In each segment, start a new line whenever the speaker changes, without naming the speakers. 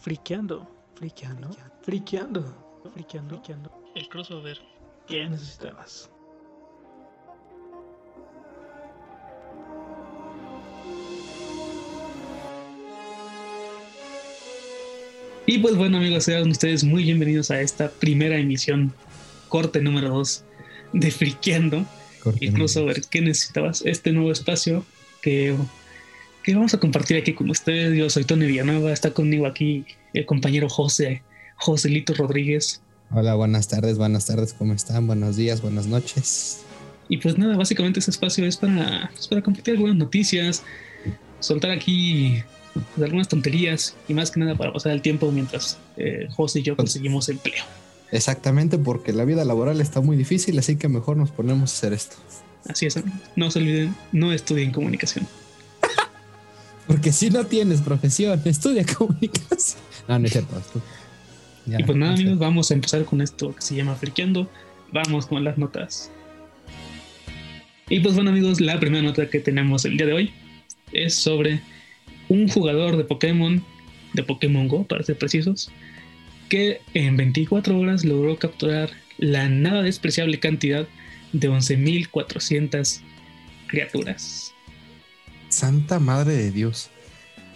Friqueando, friqueando, friqueando, friqueando, friqueando. El crossover. ¿Qué necesitabas? Y pues bueno amigos, sean ustedes muy bienvenidos a esta primera emisión, corte número 2 de Friqueando.
Corte
el crossover. ¿Qué necesitabas? Este nuevo espacio que, que vamos a compartir aquí con ustedes. Yo soy Tony Villanueva, está conmigo aquí el compañero José, Joselito Rodríguez.
Hola, buenas tardes, buenas tardes, ¿cómo están? Buenos días, buenas noches.
Y pues nada, básicamente este espacio es para, pues para compartir algunas noticias, soltar aquí pues, algunas tonterías y más que nada para pasar el tiempo mientras eh, José y yo conseguimos empleo.
Exactamente, porque la vida laboral está muy difícil, así que mejor nos ponemos a hacer esto.
Así es, amigos. no se olviden, no estudien comunicación.
Porque si no tienes profesión, estudia comunicación. No, no es cierto. Ya,
y pues nada,
no sé.
amigos, vamos a empezar con esto que se llama Friqueando. Vamos con las notas. Y pues bueno, amigos, la primera nota que tenemos el día de hoy es sobre un jugador de Pokémon, de Pokémon Go, para ser precisos, que en 24 horas logró capturar la nada despreciable cantidad de 11.400 criaturas.
Santa madre de Dios.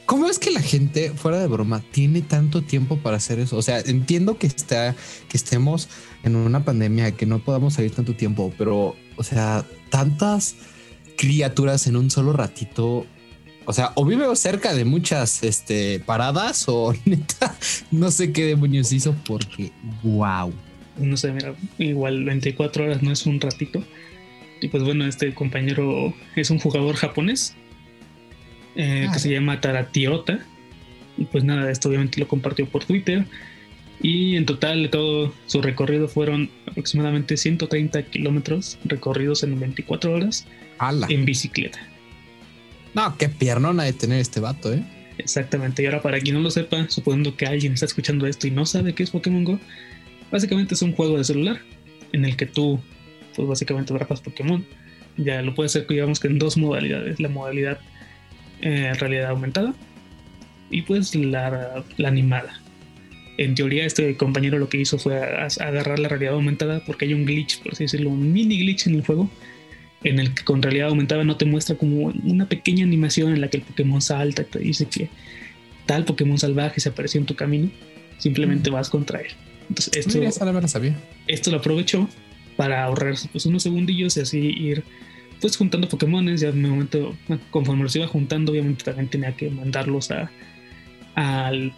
¿Cómo es que la gente, fuera de broma, tiene tanto tiempo para hacer eso? O sea, entiendo que está, que estemos en una pandemia, que no podamos salir tanto tiempo, pero, o sea, tantas criaturas en un solo ratito. O sea, o vive cerca de muchas este, paradas, o neta, no sé qué demonios hizo, porque wow.
no sé, mira, igual 24 horas no es un ratito. Y pues bueno, este compañero es un jugador japonés eh,
Ah.
que se llama Taratiota. Y pues nada, esto obviamente lo compartió por Twitter. Y en total todo su recorrido fueron aproximadamente 130 kilómetros recorridos en 24 horas
¡Hala!
en bicicleta.
No, qué piernona de tener este vato, ¿eh?
Exactamente. Y ahora para quien no lo sepa, suponiendo que alguien está escuchando esto y no sabe qué es Pokémon Go, básicamente es un juego de celular en el que tú, pues básicamente atrapas Pokémon. Ya lo puedes hacer, digamos que en dos modalidades. La modalidad eh, realidad aumentada y pues la, la animada. En teoría este compañero lo que hizo fue a- a agarrar la realidad aumentada porque hay un glitch, por así decirlo, un mini glitch en el juego en el que con realidad aumentada no te muestra como una pequeña animación en la que el Pokémon salta y te dice que tal Pokémon salvaje se apareció en tu camino, simplemente vas contra él. Entonces esto,
Mira, esa no me la sabía.
esto lo aprovechó para ahorrarse pues, unos segundillos y así ir pues juntando Pokémones. Ya en el momento, conforme los iba juntando, obviamente también tenía que mandarlos a al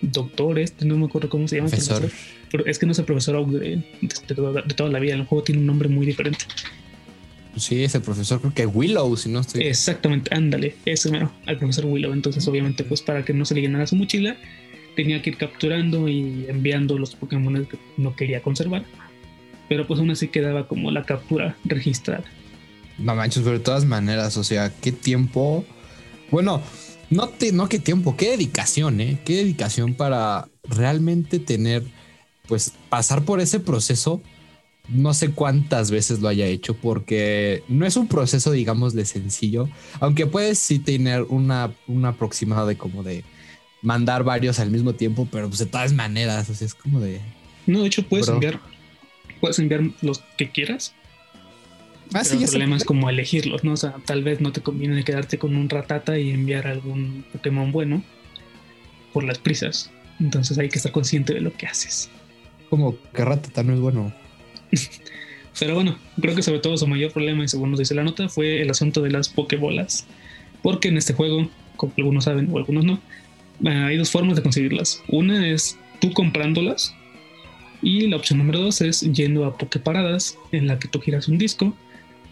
doctor este, no me acuerdo cómo se llama.
Profesor.
Pero es que no es el profesor Oak de, toda, de toda la vida. El juego tiene un nombre muy diferente.
Sí, es el profesor, creo que Willow, si no estoy.
Exactamente, ándale, ese mero, al profesor Willow. Entonces, obviamente, pues para que no se le llenara su mochila, tenía que ir capturando y enviando los Pokémon que no quería conservar. Pero pues aún así quedaba como la captura registrada.
No manches, pero de todas maneras, o sea, qué tiempo. Bueno, no, te, no qué tiempo, qué dedicación, ¿eh? Qué dedicación para realmente tener, pues, pasar por ese proceso. No sé cuántas veces lo haya hecho, porque no es un proceso, digamos, de sencillo, aunque puedes sí tener una, una aproximada de como de mandar varios al mismo tiempo, pero pues de todas maneras, o sea, es como de.
No, de hecho, puedes
Bro.
enviar puedes enviar los que quieras.
Ah, sí,
el problema es como elegirlos, ¿no? O sea, tal vez no te conviene quedarte con un ratata y enviar algún Pokémon bueno por las prisas. Entonces hay que estar consciente de lo que haces.
Como que Ratata no es bueno.
Pero bueno, creo que sobre todo su mayor problema, y según nos dice la nota, fue el asunto de las Pokébolas. Porque en este juego, como algunos saben o algunos no, eh, hay dos formas de conseguirlas. Una es tú comprándolas. Y la opción número dos es yendo a Poképaradas, en la que tú giras un disco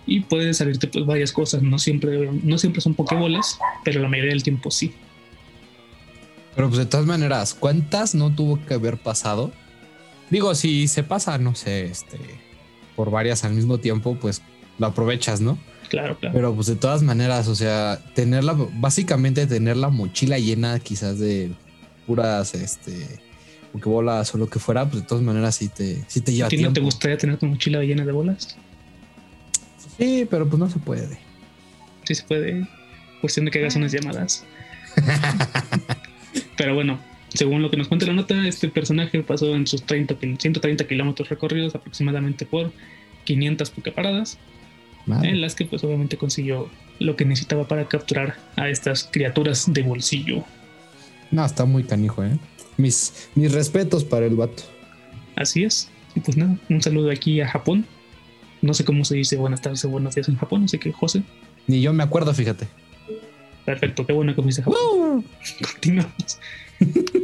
y puedes salirte pues varias cosas. No siempre, no siempre son Pokébolas, pero la mayoría del tiempo sí.
Pero pues de todas maneras, ¿cuántas no tuvo que haber pasado? Digo, si se pasa, no sé, este, por varias al mismo tiempo, pues lo aprovechas, ¿no?
Claro, claro.
Pero pues de todas maneras, o sea, tenerla, básicamente tener la mochila llena quizás de puras, este, pokebolas o lo que fuera, pues de todas maneras sí te, sí te
¿A
lleva
ti no
tiempo.
te gustaría tener tu mochila llena de bolas?
Sí, pero pues no se puede.
Sí se puede. Cuestión de que hagas unas llamadas. Pero bueno, según lo que nos cuenta la nota, este personaje pasó en sus 30, 130 kilómetros recorridos aproximadamente por 500 Poképaradas,
Madre.
en las que pues obviamente consiguió lo que necesitaba para capturar a estas criaturas de bolsillo.
No, está muy canijo, ¿eh? Mis, mis respetos para el vato.
Así es. Y pues nada, un saludo aquí a Japón. No sé cómo se dice buenas tardes o buenos días en Japón, así que José.
Ni yo me acuerdo, fíjate.
Perfecto, qué bueno que me dice Japón. Continuamos.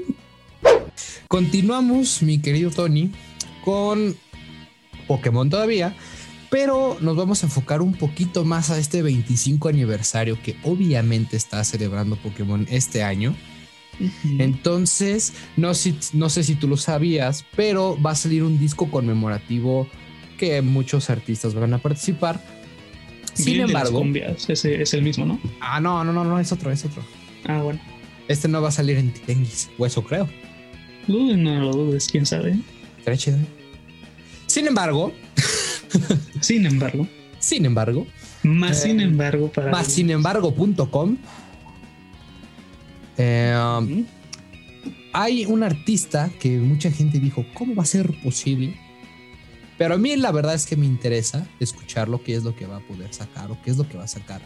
Continuamos, mi querido Tony, con Pokémon todavía, pero nos vamos a enfocar un poquito más a este 25 aniversario que obviamente está celebrando Pokémon este año. Entonces, no, no sé si tú lo sabías, pero va a salir un disco conmemorativo que muchos artistas van a participar. Sin
Bien de las
embargo,
cumbias, ese es el mismo, ¿no?
ah, no, no, no, no, es otro, es otro.
Ah, bueno.
Este no va a salir en Tenguis, o eso creo.
Uy, no lo dudes, quién sabe.
Estaría chido, ¿eh? Sin embargo,
Sin embargo,
sin embargo,
más
Eh,
sin embargo, para.
más sin embargo.com eh, hay un artista que mucha gente dijo, ¿cómo va a ser posible? Pero a mí la verdad es que me interesa escucharlo, qué es lo que va a poder sacar o qué es lo que va a sacar.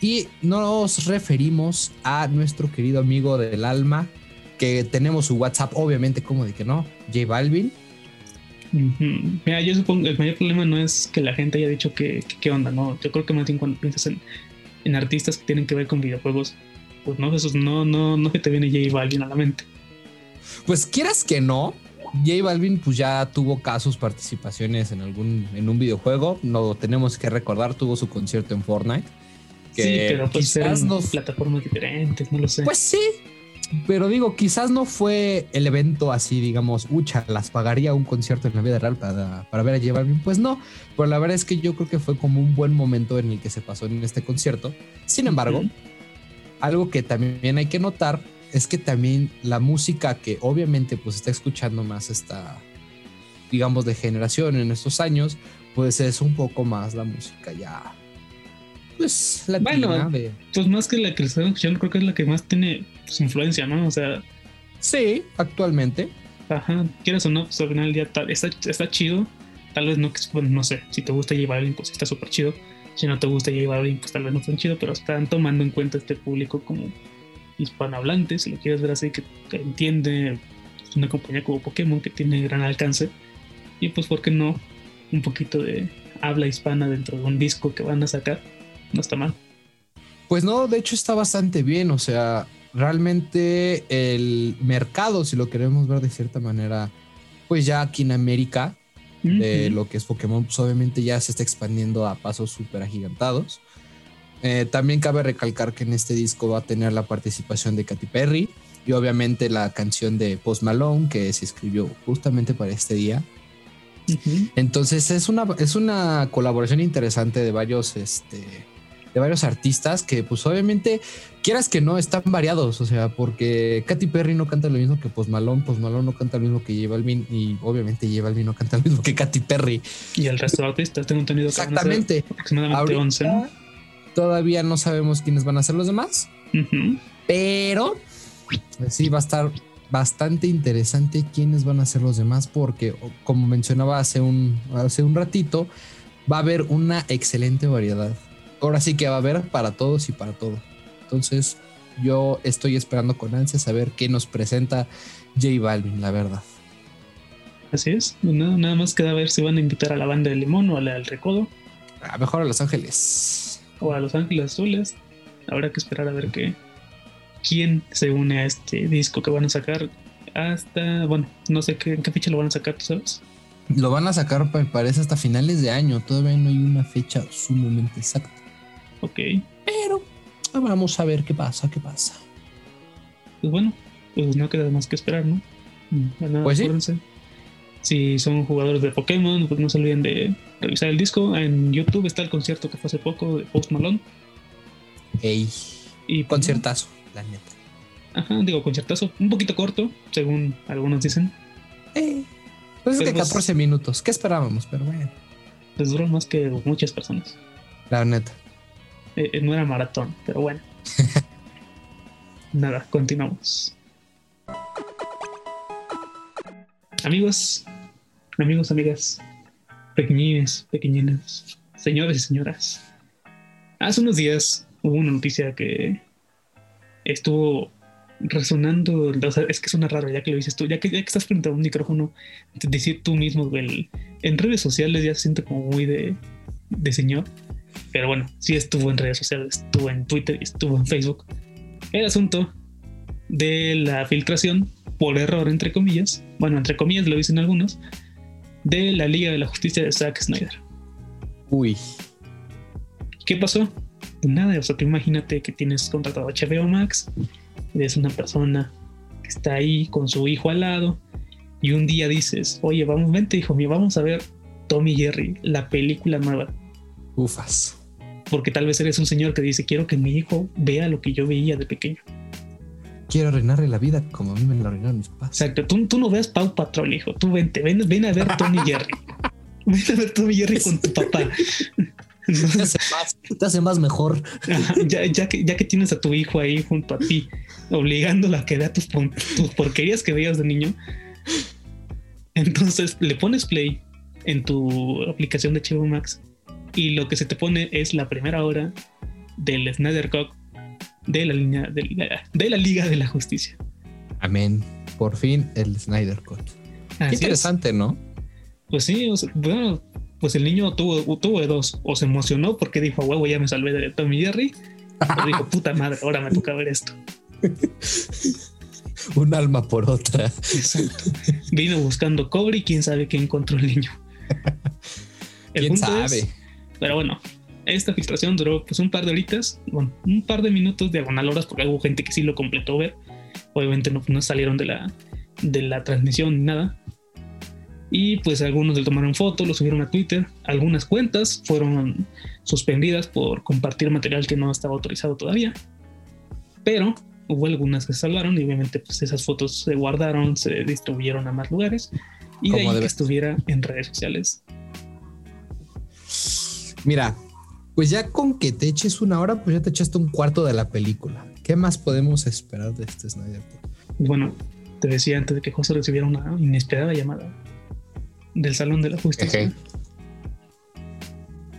Y nos referimos a nuestro querido amigo del alma, que tenemos su WhatsApp, obviamente, como de que no, J Balvin.
Mira, yo supongo que el mayor problema no es que la gente haya dicho que, que qué onda, ¿no? Yo creo que más bien cuando piensas en, en artistas que tienen que ver con videojuegos, pues no, esos no, no, no se te viene J Balvin a la mente.
Pues quieras que no, J Balvin pues ya tuvo casos, participaciones en algún en un videojuego. No tenemos que recordar, tuvo su concierto en Fortnite. Que
sí, pero pues
quizás no-
plataformas diferentes, no lo sé.
Pues sí, pero digo, quizás no fue el evento así, digamos, ucha, las pagaría un concierto en la vida real para, para ver a J Balvin. Pues no, pero la verdad es que yo creo que fue como un buen momento en el que se pasó en este concierto. Sin embargo, algo que también hay que notar es que también la música que obviamente pues está escuchando más esta, digamos, de generación en estos años, pues es un poco más la música ya, pues latina.
Bueno,
de...
Pues más que la que están escuchando, creo que es la que más tiene pues, influencia, ¿no? O sea,
Sí, actualmente.
ajá, quieras o no, pues al final del día está, está chido. Tal vez no, no sé, si te gusta J Balvin, pues está súper chido. Si no te gusta J Balvin, pues tal vez no tan chido, pero están tomando en cuenta este público como hispanohablante, si lo quieres ver así, que, entiende una compañía como Pokémon que tiene gran alcance. Y pues, ¿por qué no? Un poquito de habla hispana dentro de un disco que van a sacar. No está mal.
Pues no, de hecho está bastante bien, o sea, realmente el mercado, si lo queremos ver de cierta manera, pues ya aquí en América, de lo que es Pokémon, pues obviamente ya se está expandiendo a pasos súper agigantados. Eh, también cabe recalcar que en este disco va a tener la participación de Katy Perry y obviamente la canción de Post Malone que se escribió justamente para este día. Entonces es una, es una colaboración interesante de varios, este, de varios artistas que pues obviamente quieras que no están variados, o sea, porque Katy Perry no canta lo mismo que Post Malone, Post Malone no canta lo mismo que J Balvin y obviamente J Balvin no canta lo mismo que Katy Perry.
Y el resto de artistas, tengo entendido que van a ser
Exactamente.
aproximadamente
Ahorita
11. ¿no?
Todavía no sabemos quiénes van a ser los demás, pero sí va a estar bastante interesante quiénes van a ser los demás porque como mencionaba hace un hace un ratito va a haber una excelente variedad. Ahora sí que va a haber para todos y para todo. Entonces, yo estoy esperando con ansias a ver qué nos presenta J Balvin, la verdad.
Así es. Pues Nada, nada más queda ver si van a invitar a la banda de Limón o a la del Recodo
A mejor a Los Ángeles.
O a Los Ángeles Azules. Habrá que esperar a ver qué quién se une a este disco que van a sacar hasta, bueno, no sé qué, en qué fecha lo van a sacar, ¿tú sabes?
Lo van a sacar, me parece, hasta finales de año. Todavía no hay una fecha sumamente exacta.
Ok,
Pero vamos a ver qué pasa, qué pasa.
pues bueno, pues no queda más que esperar, ¿no? Bueno,
Pues sí.
acuérdense. Si son jugadores de Pokémon, pues no se olviden de revisar el disco. En YouTube está el concierto que fue hace poco de Post Malone.
Ey,
Y pues,
conciertazo, la neta.
Ajá, digo, conciertazo. Un poquito corto, según algunos dicen.
Eh, pues es de
pues-
14 minutos. ¿Qué esperábamos? Pero bueno,
Les duró más que muchas personas.
la neta.
Eh, eh, no era maratón, pero bueno. Nada, continuamos. amigos, amigos, amigas, pequeñines, pequeñines, señores y señoras. Hace unos días hubo una noticia que estuvo resonando, o sea, es que suena raro ya que lo dices tú, ya que, ya que estás frente a un micrófono, decir tú mismo, en redes sociales ya se siente como muy de, de señor, pero bueno, sí estuvo en redes sociales, estuvo en Twitter estuvo en Facebook. El asunto de la filtración, por error, entre comillas, bueno, entre comillas lo dicen algunos, de la Liga de la Justicia de Zack Snyder.
Uy.
¿Qué pasó? Pues nada, o sea, tú imagínate que tienes contratado HBO Max, eres una persona que está ahí con su hijo al lado, y un día dices, oye, vamos, vente, hijo mío, vamos a ver Tommy Jerry, la película nueva.
Ufas.
Porque tal vez eres un señor que dice, quiero que mi hijo vea lo que yo veía de pequeño.
Quiero arruinarle la vida como a mí me la arruinaron mis padres.
Exacto, tú, tú no veas Pau Patrol, hijo. Tú vente, ven, ven a ver Tommy Jerry. ven a ver Tommy Jerry con tu papá.
te, hace más, te hace más mejor.
ya, ya, que, ya que tienes a tu hijo ahí junto a ti, obligándolo a que vea tus, tus porquerías que veías de niño, entonces le pones play en tu aplicación de HBO Max y lo que se te pone es la primera hora del Snyder Cut de la línea de, de la Liga de la Justicia.
Amén. Por fin el Snyder Cut. Qué interesante, ¿no?
Pues sí, bueno, pues el niño tuvo, tuvo de dos. O se emocionó porque dijo, huevo, ya me salvé de Tommy Jerry. O dijo, puta madre, ahora me toca ver esto.
Un alma por otra.
Exacto. Vino buscando cobre y quién sabe qué encontró el niño.
¿Quién sabe?
pero bueno, esta filtración duró pues un par de horitas, bueno, un par de minutos diagonal horas, porque hubo gente que sí lo completó ver. Obviamente no, no salieron de la, de la transmisión ni nada. Y pues algunos le tomaron fotos, lo subieron a Twitter. Algunas cuentas fueron suspendidas por compartir material que no estaba autorizado todavía. Pero hubo algunas que se salvaron y obviamente pues esas fotos se guardaron, se distribuyeron a más lugares y de ahí que estuviera en redes sociales
Mira, pues ya con que te eches una hora, pues ya te echaste un cuarto de la película. ¿Qué más podemos esperar de este Snyder
Bueno, te decía antes de que José recibiera una inesperada llamada del Salón de la Justicia.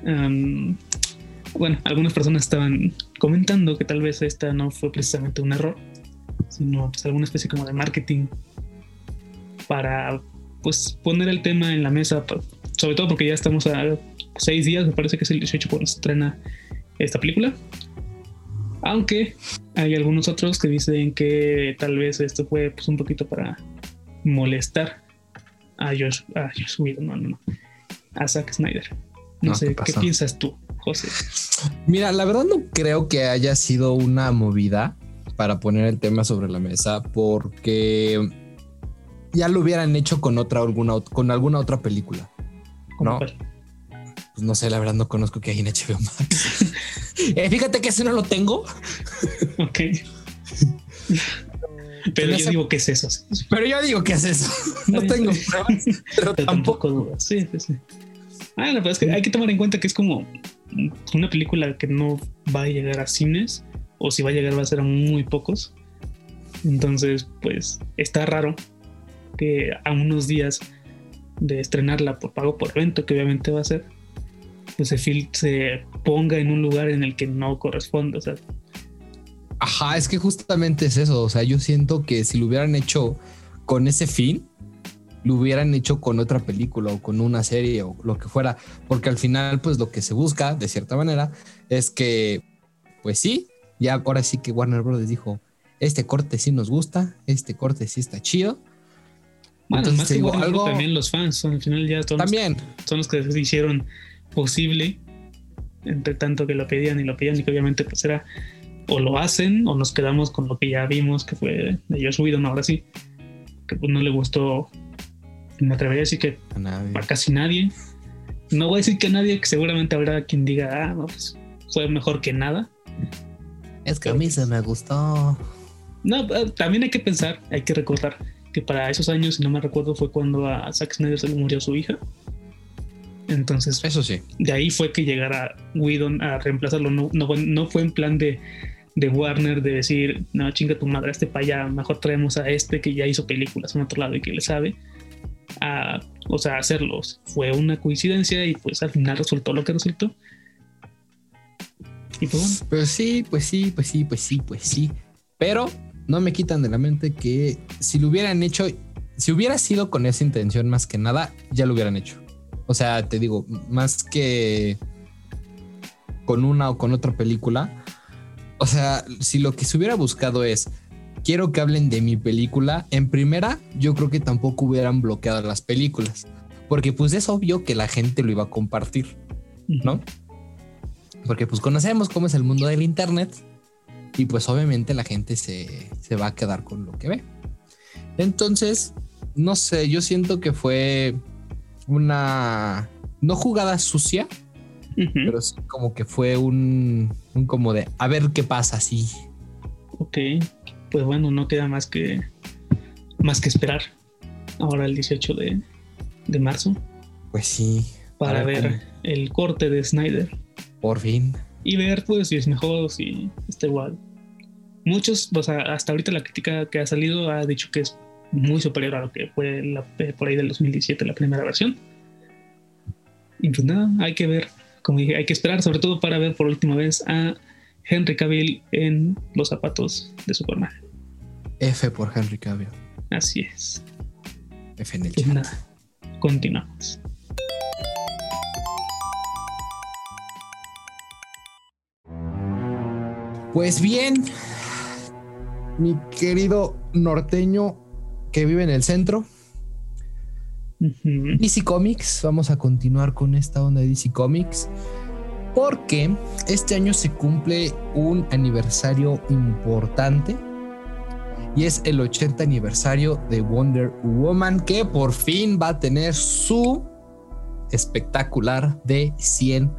bueno, algunas personas estaban comentando que tal vez esta no fue precisamente un error, sino pues alguna especie como de marketing para pues poner el tema en la mesa, sobre todo porque ya estamos a seis días, me parece que es el 18 cuando se estrena esta película. Aunque hay algunos otros que dicen que tal vez esto fue pues, un poquito para molestar a Josh, a Josh Whedon, no, no, no, a Zack Snyder. No, sé, ¿qué, piensas tú, José?
Mira, la verdad no creo que haya sido una movida para poner el tema sobre la mesa porque ya lo hubieran hecho con otra alguna con alguna otra película. ¿No? Pues no sé, la verdad no conozco que hay en HBO Max. Eh, fíjate que ese no lo tengo.
ok. Pero yo digo que es eso.
Pero yo digo que es eso. No tengo pruebas, pero
tampoco dudas. Sí, sí, sí. Ah, la verdad es que hay que tomar en cuenta que es como una película que no va a llegar a cines, o si va a llegar va a ser a muy pocos. Entonces, pues está raro que a unos días de estrenarla por pago por evento, que obviamente va a ser, pues se, se ponga en un lugar en el que no corresponde. O sea.
Ajá, es que justamente es eso. O sea, yo siento que si lo hubieran hecho con ese fin, lo hubieran hecho con otra película o con una serie o lo que fuera, porque al final, pues lo que se busca, de cierta manera, es que, pues sí, ya ahora sí que Warner Bros. dijo, este corte sí nos gusta, este corte sí está chido.
Bueno, más que algo... también los fans, al final ya
también.
son los que hicieron posible, entre tanto que lo pedían y lo pedían, y que obviamente pues era o lo hacen o nos quedamos con lo que ya vimos que fue de Josh Whedon ahora sí, que pues no le gustó, me atrevería a decir que a, casi nadie. No voy a decir que a nadie, que seguramente habrá quien diga, ah, no, pues fue mejor que nada.
Es que a mí se me gustó.
No, eh, también hay que pensar, hay que recordar que para esos años, si no me recuerdo, fue cuando a Zack Snyder se le murió su hija. Entonces,
eso sí.
De ahí fue que llegara Whedon a reemplazarlo. No, no, fue en plan de, de, Warner de decir, no, chinga tu madre, este para allá, mejor traemos a este que ya hizo películas en otro lado y que le sabe. a, o sea, hacerlos. Fue una coincidencia y pues al final resultó lo que resultó.
Y pues Pues sí, pues sí, pues sí, pues sí, pues sí. Pero no me quitan de la mente que si lo hubieran hecho, si hubiera sido con esa intención más que nada, ya lo hubieran hecho. O sea, te digo, más que con una o con otra película. O sea, si lo que se hubiera buscado es quiero que hablen de mi película, en primera, yo creo que tampoco hubieran bloqueado las películas, porque pues es obvio que la gente lo iba a compartir, ¿no? Porque pues conocemos cómo es el mundo del Internet y pues obviamente la gente se, va a quedar con lo que ve. Entonces, no sé, yo siento que fue una, no jugada sucia, pero sí como que fue un, un como de, a ver qué pasa así.
Ok, pues bueno, no queda más que, más que esperar ahora el 18 de, de marzo.
Pues sí.
Para ver el corte de Snyder.
Por fin.
Y ver pues si es mejor o si está igual. Muchos, o sea, hasta ahorita la crítica que ha salido ha dicho que es muy superior a lo que fue la, por ahí del 2017 la primera versión. Y pues nada, hay que ver, como dije, hay que esperar sobre todo para ver por última vez a Henry Cavill en los zapatos de Superman.
F por Henry Cavill.
Así es.
F en el
pues nada, continuamos.
Pues bien, mi querido norteño que vive en el centro, DC Comics, vamos a continuar con esta onda de DC Comics porque este año se cumple un aniversario importante y es el 80 aniversario de Wonder Woman que por fin va a tener su espectacular de 100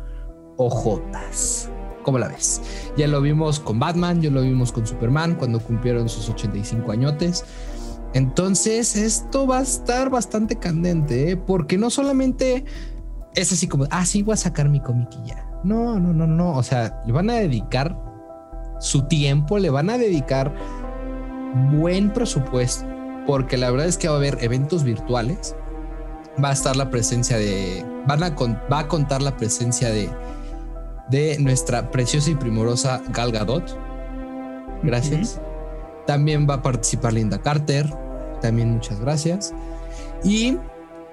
ojotas. ¿Cómo la ves? Ya lo vimos con Batman, ya lo vimos con Superman cuando cumplieron sus 85 añotes. Entonces esto va a estar bastante candente, ¿eh? porque no solamente es así como, ah, sí, voy a sacar mi comiquilla. No, no, no, no. O sea, le van a dedicar su tiempo, le van a dedicar buen presupuesto, porque la verdad es que va a haber eventos virtuales. Va a estar la presencia de, van a va a contar la presencia de, de nuestra preciosa y primorosa Gal Gadot. Gracias. También va a participar Linda Carter. También muchas gracias. Y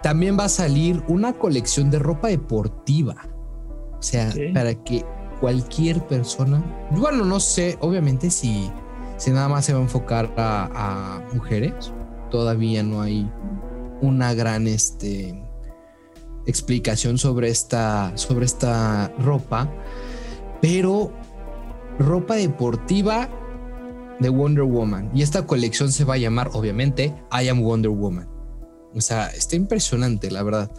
también va a salir una colección de ropa deportiva. O sea, para que cualquier persona, bueno, no sé, obviamente si, si nada más se va a enfocar a, mujeres, todavía no hay una gran este, explicación sobre esta, sobre esta ropa, pero ropa deportiva de Wonder Woman. Y esta colección se va a llamar, obviamente, I Am Wonder Woman. O sea, está impresionante, la verdad.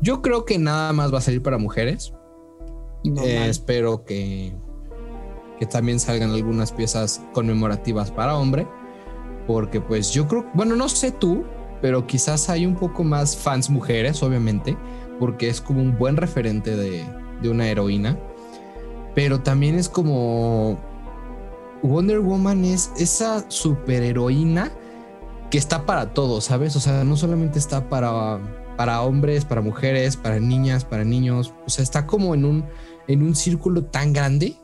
Yo creo que nada más va a salir para mujeres. Eh, espero que, que también salgan algunas piezas conmemorativas para hombre. Porque pues yo creo, bueno, no sé tú, pero quizás hay un poco más fans mujeres, obviamente, porque es como un buen referente de, de una heroína. Pero también es como Wonder Woman es esa superheroína que está para todos, ¿sabes? O sea, no solamente está para, para hombres, para mujeres, para niñas, para niños. O sea, está como en un en un círculo tan grande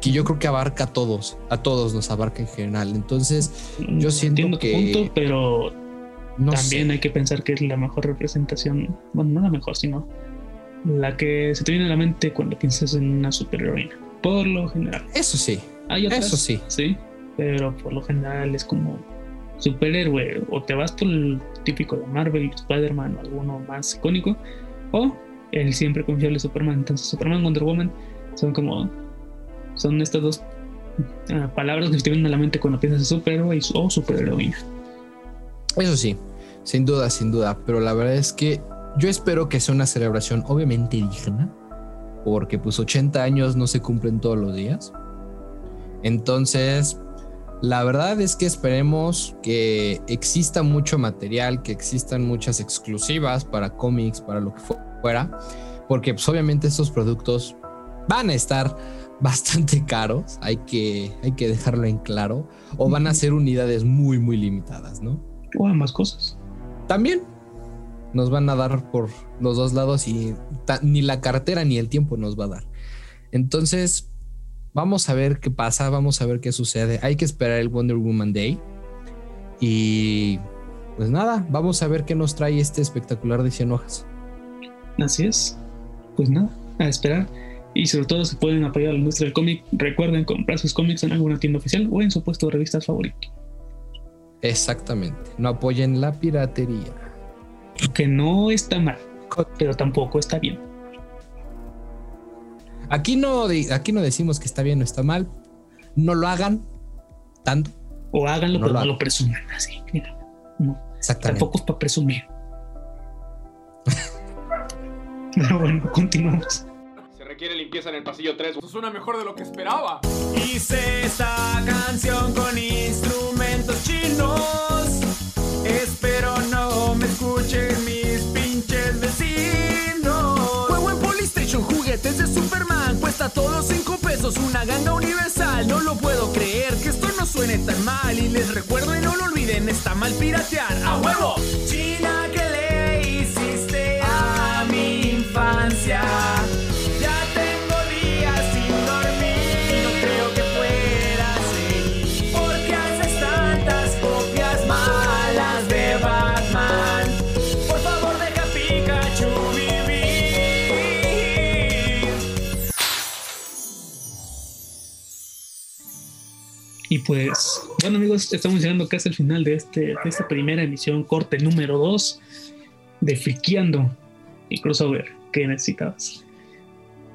que yo creo que abarca a todos, a todos nos abarca en general. Entonces, yo siento que.
Punto, pero también hay que pensar que es la mejor representación, bueno, no la mejor, sino la que se te viene a la mente cuando piensas en una superheroína. Por lo general.
Eso sí. Hay eso sí.
Sí, pero por lo general es como superhéroe. O te vas por el típico de Marvel, Spider-Man o alguno más icónico, o el siempre confiable Superman. Entonces, Superman, Wonder Woman son como. Son estas dos ah, palabras que te vienen a la mente cuando piensas en superhéroe o superheroína.
Eso sí, sin duda, sin duda. Pero la verdad es que yo espero que sea una celebración, obviamente digna, porque pues 80 años no se cumplen todos los días. Entonces, la verdad es que esperemos que exista mucho material, que existan muchas exclusivas para cómics, para lo que fuera porque pues, obviamente estos productos van a estar bastante caros, hay que, hay que dejarlo en claro, o van a ser unidades muy, muy limitadas, ¿no?
O ambas cosas.
También, Nos van a dar por los dos lados y ni la cartera ni el tiempo nos va a dar. Entonces, vamos a ver qué pasa, vamos a ver qué sucede. Hay que esperar el Wonder Woman Day. Y pues nada, vamos a ver qué nos trae este espectacular de 100 hojas.
Así es. Pues nada, a esperar. Y sobre todo, si pueden apoyar a la industria del cómic, recuerden comprar sus cómics en alguna tienda oficial o en su puesto de revistas favorito.
Exactamente. No apoyen la piratería.
Que no está mal, pero tampoco está bien.
Aquí no, aquí no decimos que está bien o está mal. No lo hagan tanto.
O háganlo, pero no lo presuman así. no. Exactamente. Tampoco es para presumir. pero bueno, continuamos
quiere limpieza en el pasillo 3. Eso suena mejor de lo que esperaba.
Hice esta canción con instrumentos chinos. Espero no me escuchen mis juguetes de Superman. Cuesta todos 5 pesos, una ganga universal. No lo puedo creer que esto no suene tan mal. Y les recuerdo y no lo olviden, está mal piratear. ¡A huevo! China que le hiciste a mi infancia.
Y pues, bueno amigos, estamos llegando casi al final de, este, de esta primera emisión, corte número 2 de Friqueando y Crossover que necesitabas.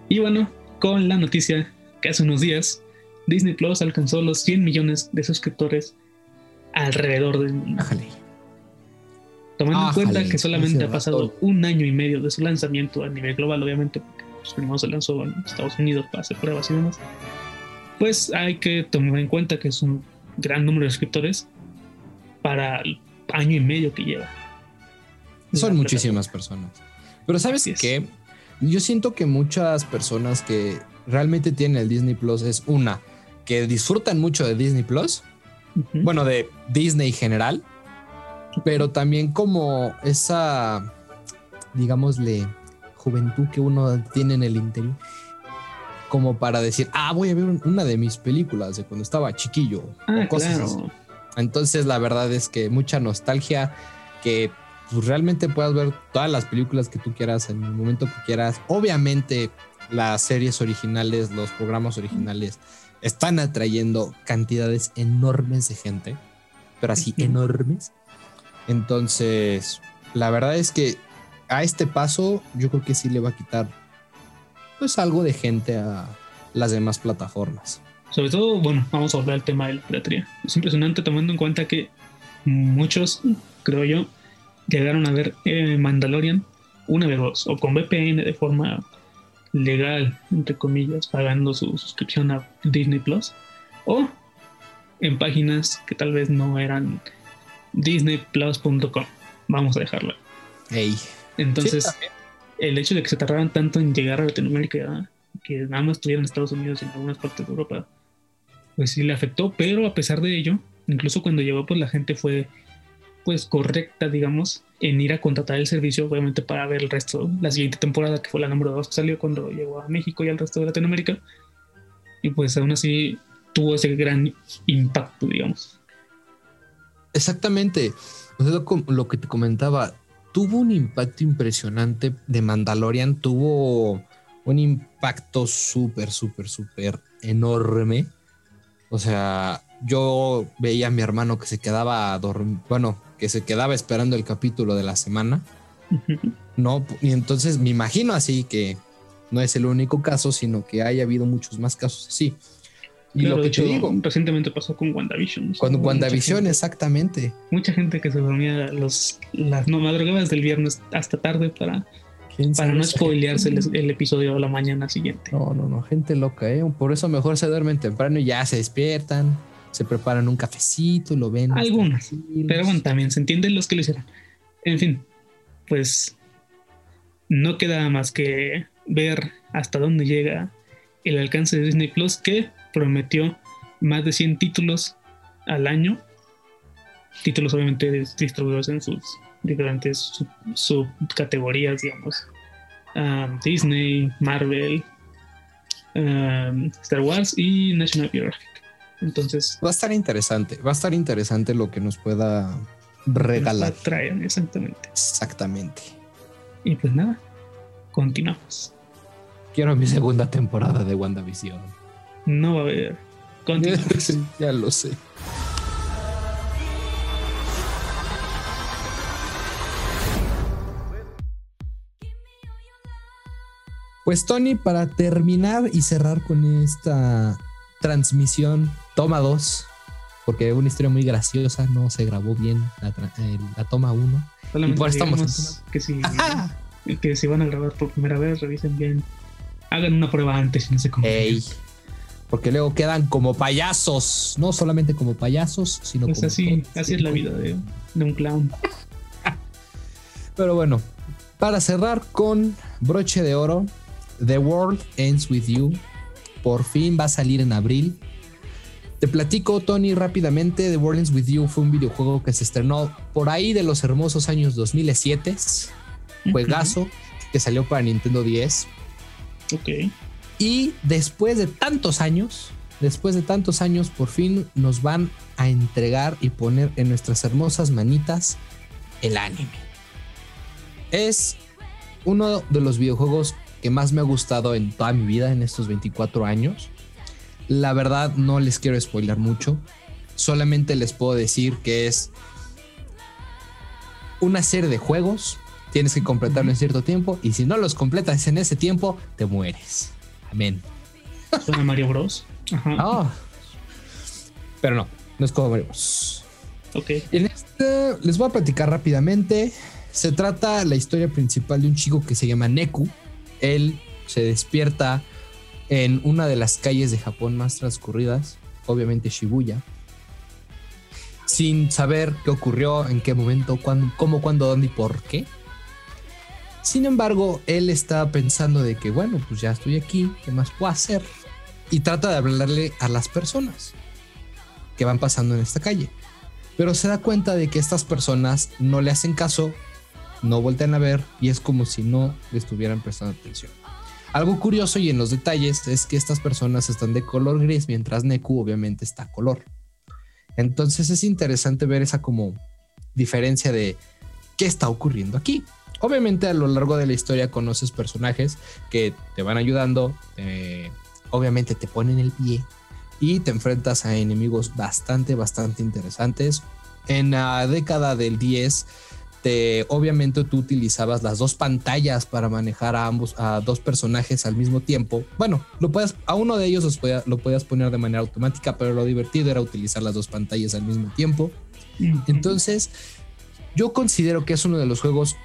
Y bueno, con la noticia que hace unos días Disney Plus alcanzó los 100 millones de suscriptores alrededor del mundo. Tomando en cuenta que solamente ha pasado un año y medio de su lanzamiento a nivel global, obviamente, porque pues, primero se lanzó en Estados Unidos para hacer pruebas y demás pues hay que tomar en cuenta que es un gran número de suscriptores para el año y medio que lleva.
Son muchísimas personas. Pero sabes qué? Yo siento que muchas personas que realmente tienen el Disney Plus es una, que disfrutan mucho de Disney Plus, bueno, de Disney en general, pero también como esa, digámosle, juventud que uno tiene en el interior como para decir, ah, voy a ver una de mis películas de cuando estaba chiquillo.
Ah, cosas así.
Entonces, la verdad es que mucha nostalgia que pues, realmente puedas ver todas las películas que tú quieras en el momento que quieras. Obviamente, las series originales, los programas originales están atrayendo cantidades enormes de gente, pero así enormes. Entonces, la verdad es que a este paso yo creo que sí le va a quitar pues algo de gente a las demás plataformas.
Sobre todo, bueno, vamos a hablar del tema de la piratería. Es impresionante tomando en cuenta que muchos, creo yo, llegaron a ver eh, Mandalorian una vez o con VPN de forma legal, entre comillas, pagando su suscripción a Disney Plus, o en páginas que tal vez no eran disneyplus.com. Vamos a dejarlo. Entonces, el hecho de que se tardaran tanto en llegar a Latinoamérica, que nada más estuvieran en Estados Unidos y en algunas partes de Europa, pues sí le afectó, pero a pesar de ello, incluso cuando llegó, pues la gente fue pues correcta, digamos, en ir a contratar el servicio, obviamente para ver el resto, la siguiente temporada, que fue la número 2 que salió cuando llegó a México y al resto de Latinoamérica. Y pues aún así tuvo ese gran impacto, digamos.
Exactamente. lo que te comentaba, tuvo un impacto impresionante de Mandalorian, tuvo un impacto súper, súper, súper enorme. O sea, yo veía a mi hermano que se quedaba bueno, que se quedaba esperando el capítulo de la semana. No, y entonces me imagino así que no es el único caso, sino que haya habido muchos más casos así.
Y lo que te digo, recientemente pasó con WandaVision.
Cuando WandaVision, exactamente.
Mucha gente que se dormía los, las no, madrugadas del viernes hasta tarde para, para no spoilearse el, episodio de la mañana siguiente.
No, no, no, gente loca, ¿eh? Por eso mejor se duermen temprano y ya se despiertan, se preparan un cafecito, lo ven.
Algunas, pero bueno, también se entienden los que lo hicieron. En fin, pues no queda más que ver hasta dónde llega el alcance de Disney Plus, que prometió más de 100 títulos al año títulos obviamente dis- distribuidos en sus diferentes sub- subcategorías, digamos. Um, Disney, Marvel, um, Star Wars y National Geographic. Entonces,
Va a estar interesante, va a estar interesante lo que nos pueda regalar.
nos traen exactamente.
Exactamente.
Y pues nada, continuamos.
Quiero mi segunda temporada de WandaVision.
No va a haber.
Ya lo sé. Pues Tony, para terminar y cerrar con esta transmisión, toma 2, porque es una historia muy graciosa, no se grabó bien la, toma 1.
Solamente
por estamos
que si, que si van a grabar por primera vez, revisen bien. Hagan una prueba antes y no se confundan.
Porque luego quedan como payasos, no solamente como payasos, sino
Pues
como
así, así es la vida de, de un clown.
Pero bueno, para cerrar con broche de oro, The World Ends With You. Por fin va a salir en abril. Te platico, Tony, rápidamente. The World Ends With You fue un videojuego que se estrenó por ahí de los hermosos años 2007. Juegazo que salió para Nintendo 10.
Ok.
Y después de tantos años, después de tantos años, por fin nos van a entregar y poner en nuestras hermosas manitas el anime. Es uno de los videojuegos que más me ha gustado en toda mi vida en estos 24 años. La verdad no les quiero spoiler mucho. Solamente les puedo decir que es una serie de juegos. Tienes que completarlo en cierto tiempo y si no los completas en ese tiempo, te mueres. Amén.
Suena Mario Bros. Ajá.
Ah. Pero no, no es como Mario Bros.
Ok.
En este les voy a platicar rápidamente. Se trata la historia principal de un chico que se llama Neku. Él se despierta en una de las calles de Japón más transcurridas, obviamente Shibuya, sin saber qué ocurrió, en qué momento, cuándo, cómo, cuándo, dónde y por qué. Sin embargo, él está pensando de que, bueno, pues ya estoy aquí, ¿qué más puedo hacer? Y trata de hablarle a las personas que van pasando en esta calle. Pero se da cuenta de que estas personas no le hacen caso, no voltean a ver y es como si no le estuvieran prestando atención. Algo curioso y en los detalles es que estas personas están de color gris mientras Neku obviamente está color. Entonces es interesante ver esa como diferencia de qué está ocurriendo aquí. Obviamente a lo largo de la historia conoces personajes que te van ayudando, te- obviamente te ponen el pie y te enfrentas a enemigos bastante, bastante interesantes. En la década del 10, te, obviamente tú utilizabas las dos pantallas para manejar a ambos, a dos personajes al mismo tiempo. Bueno, lo puedes, a uno de ellos los podía- lo podías poner de manera automática, pero lo divertido era utilizar las dos pantallas al mismo tiempo. Entonces, yo considero que es uno de los juegos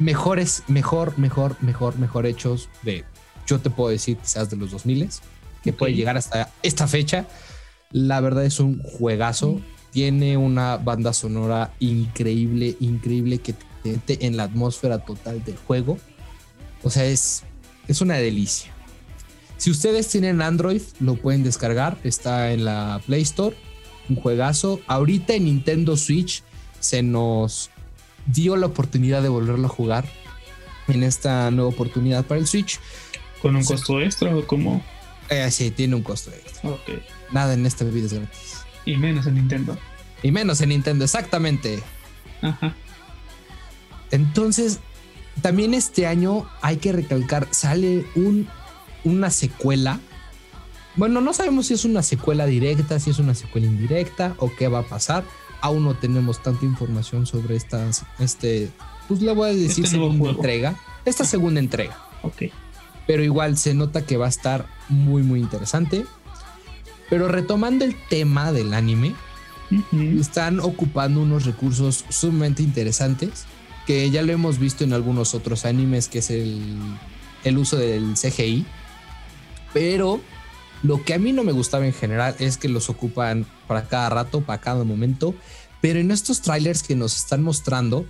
mejores, mejor, mejor, mejor, mejor hechos de, yo te puedo decir quizás de los 2000 que puede llegar hasta esta fecha. La verdad es un juegazo. Tiene una banda sonora increíble, increíble que te mete en la atmósfera total del juego. O sea, es, es una delicia. Si ustedes tienen Android, lo pueden descargar. Está en la Play Store. Un juegazo. Ahorita en Nintendo Switch se nos dio la oportunidad de volverlo a jugar en esta nueva oportunidad para el Switch.
¿Con un costo extra o como?
Eh, sí, tiene un costo extra.
Ok.
Nada en esta bebida es gratis.
Y menos en Nintendo.
Y menos en Nintendo, exactamente.
Ajá.
Entonces, también este año hay que recalcar, sale un, una secuela. Bueno, no sabemos si es una secuela directa, si es una secuela indirecta o qué va a pasar. Aún no tenemos tanta información sobre esta, este, pues le voy a decir
Este
segunda entrega. Esta segunda entrega.
Ok.
pero igual se nota que va a estar muy muy interesante. Pero retomando el tema del anime,
Ujú.
están ocupando unos recursos sumamente interesantes que ya lo hemos visto en algunos otros animes, que es el, el uso del CGI. Pero lo que a mí no me gustaba en general es que los ocupan para cada rato, para cada momento. Pero en estos trailers que nos están mostrando,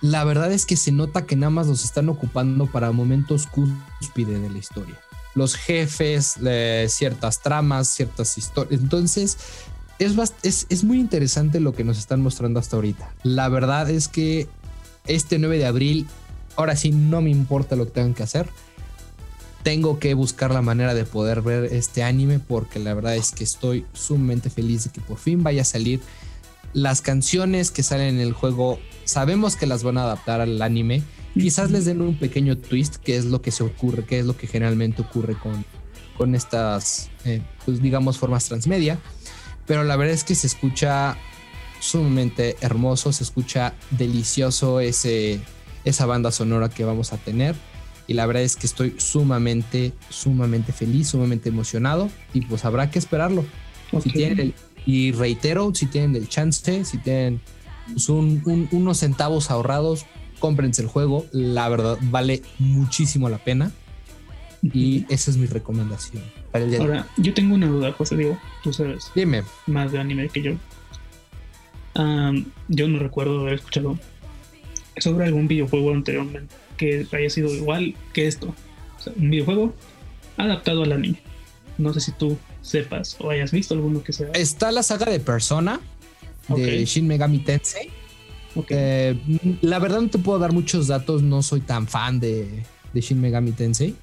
la verdad es que se nota que nada más los están ocupando para momentos cúspide de la historia. Los jefes, eh, ciertas tramas, ciertas historias. Entonces, es, es, es muy interesante lo que nos están mostrando hasta ahorita. La verdad es que este 9 de abril, ahora sí no me importa lo que tengan que hacer. Tengo que buscar la manera de poder ver este anime porque la verdad es que estoy sumamente feliz de que por fin vaya a salir. Las canciones que salen en el juego sabemos que las van a adaptar al anime. Quizás les den un pequeño twist, que es lo que se ocurre, que es lo que generalmente ocurre con, con estas, eh, pues digamos, formas transmedia. Pero la verdad es que se escucha sumamente hermoso, se escucha delicioso ese, esa banda sonora que vamos a tener. Y la verdad es que estoy sumamente, sumamente feliz, sumamente emocionado. Y pues habrá que esperarlo. Si tienen el- y reitero, si tienen el chance, si tienen pues, un- un- unos centavos ahorrados, cómprense el juego. La verdad, vale muchísimo la pena. Y esa es mi recomendación para el día de hoy.
Ahora, yo tengo una duda, José Diego. Tú sabes
Dime,
más de anime que yo. Am, yo no recuerdo haber escuchado sobre algún videojuego anteriormente que haya sido igual que esto. O sea, un videojuego adaptado al anime. No sé si tú sepas o hayas visto alguno que sea.
está la saga de Persona de. Shin Megami Tensei. Eh, la verdad no te puedo dar muchos datos, no soy tan fan de, de Shin Megami Tensei.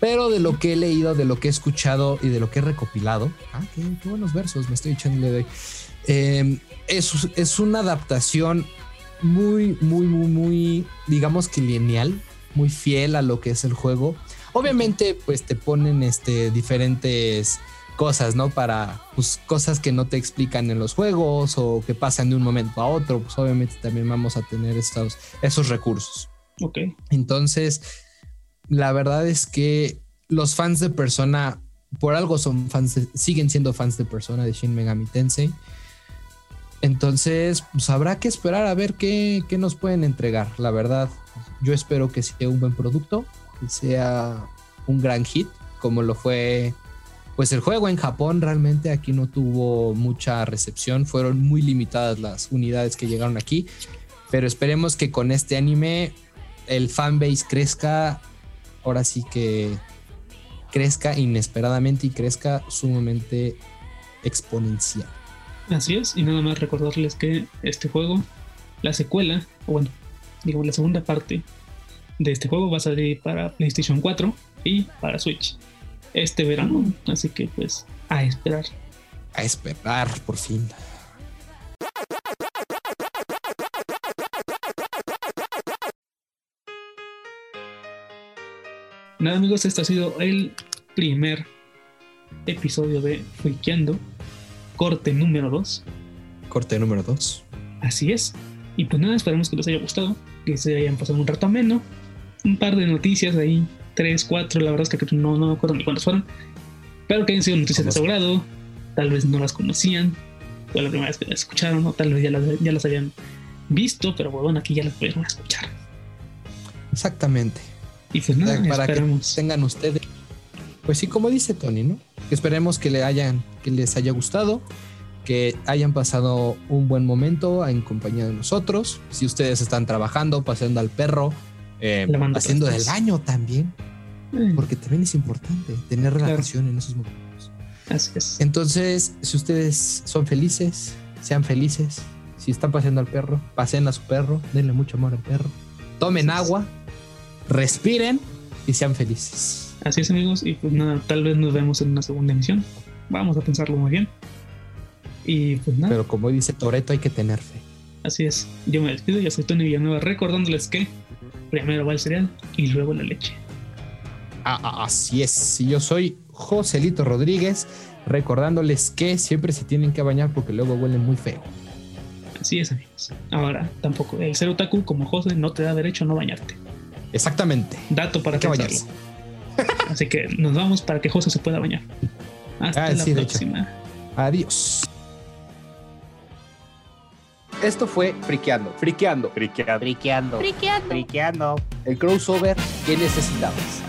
Pero de lo que he leído, de lo que he escuchado y de lo que he recopilado, ah, qué, qué buenos versos me estoy echando de hoy. Eh, es, es una adaptación muy, muy, muy, muy, digamos que lineal, muy fiel a lo que es el juego. Obviamente, pues te ponen este, diferentes cosas, ¿no? Para pues, cosas que no te explican en los juegos o que pasan de un momento a otro, pues obviamente también vamos a tener estos, esos recursos.
ok.
Entonces, la verdad es que los fans de Persona, por algo son fans, de- siguen siendo fans de Persona de Shin Megami Tensei. Entonces, pues habrá que esperar a ver qué, qué nos pueden entregar. La verdad, yo espero que sea un buen producto, que sea un gran hit, como lo fue pues el juego en Japón realmente aquí no tuvo mucha recepción, fueron muy limitadas las unidades que llegaron aquí, pero esperemos que con este anime el fanbase crezca, ahora sí que crezca inesperadamente y crezca sumamente exponencial.
Así es, y nada más recordarles que este juego, la secuela, o bueno, digamos la segunda parte de este juego va a salir para PlayStation 4 y para Switch este verano. Así que pues a esperar.
A esperar por fin.
Nada amigos, este ha sido el primer episodio de Friqueando, corte número 2.
Corte número 2.
Así es. Y pues nada, esperamos que les haya gustado, que se hayan pasado un rato ameno. Un par de noticias ahí, tres, cuatro, la verdad es que no, no me acuerdo ni cuántas fueron. Pero que hayan sido noticias de su grado, tal vez no las conocían, fue la primera vez que las escucharon, o tal vez ya las, ya las habían visto, pero bueno, aquí ya las pudieron escuchar.
Exactamente.
Y pues nada,
para que tengan ustedes. Pues sí, como dice Tony, ¿no? Esperemos que, le hayan, que les haya gustado, que hayan pasado un buen momento en compañía de nosotros. Si ustedes están trabajando, paseando al perro, eh, haciendo del baño también,
Eh,
porque también es importante tener
Claro.
relajación en esos momentos.
así es.
Entonces, si ustedes son felices, sean felices. Si están paseando al perro, pasen a su perro, denle mucho amor al perro. Tomen agua, respiren y sean felices.
Así es amigos, y pues nada, tal vez nos vemos en una segunda emisión. Vamos a pensarlo muy bien. Y pues nada,
Pero como dice Toreto, hay que tener fe.
así es. Yo me despido, yo soy Tony Villanueva, recordándoles que primero va el cereal y luego la leche.
Ah, ah, así es. Y yo soy Joselito Rodríguez, recordándoles que siempre se tienen que bañar porque luego huelen muy feo.
Así es amigos. Ahora, tampoco, el ser otaku como José no te da derecho a no bañarte.
Exactamente.
Dato para
que bañarse.
Así que nos vamos para que José se pueda bañar. Hasta
Ah,
la
sí,
próxima.
Adiós. Esto fue Friqueando.
Friqueando. Friqueando.
Friqueando.
Friqueando.
Friqueando.
El crossover que necesitabas.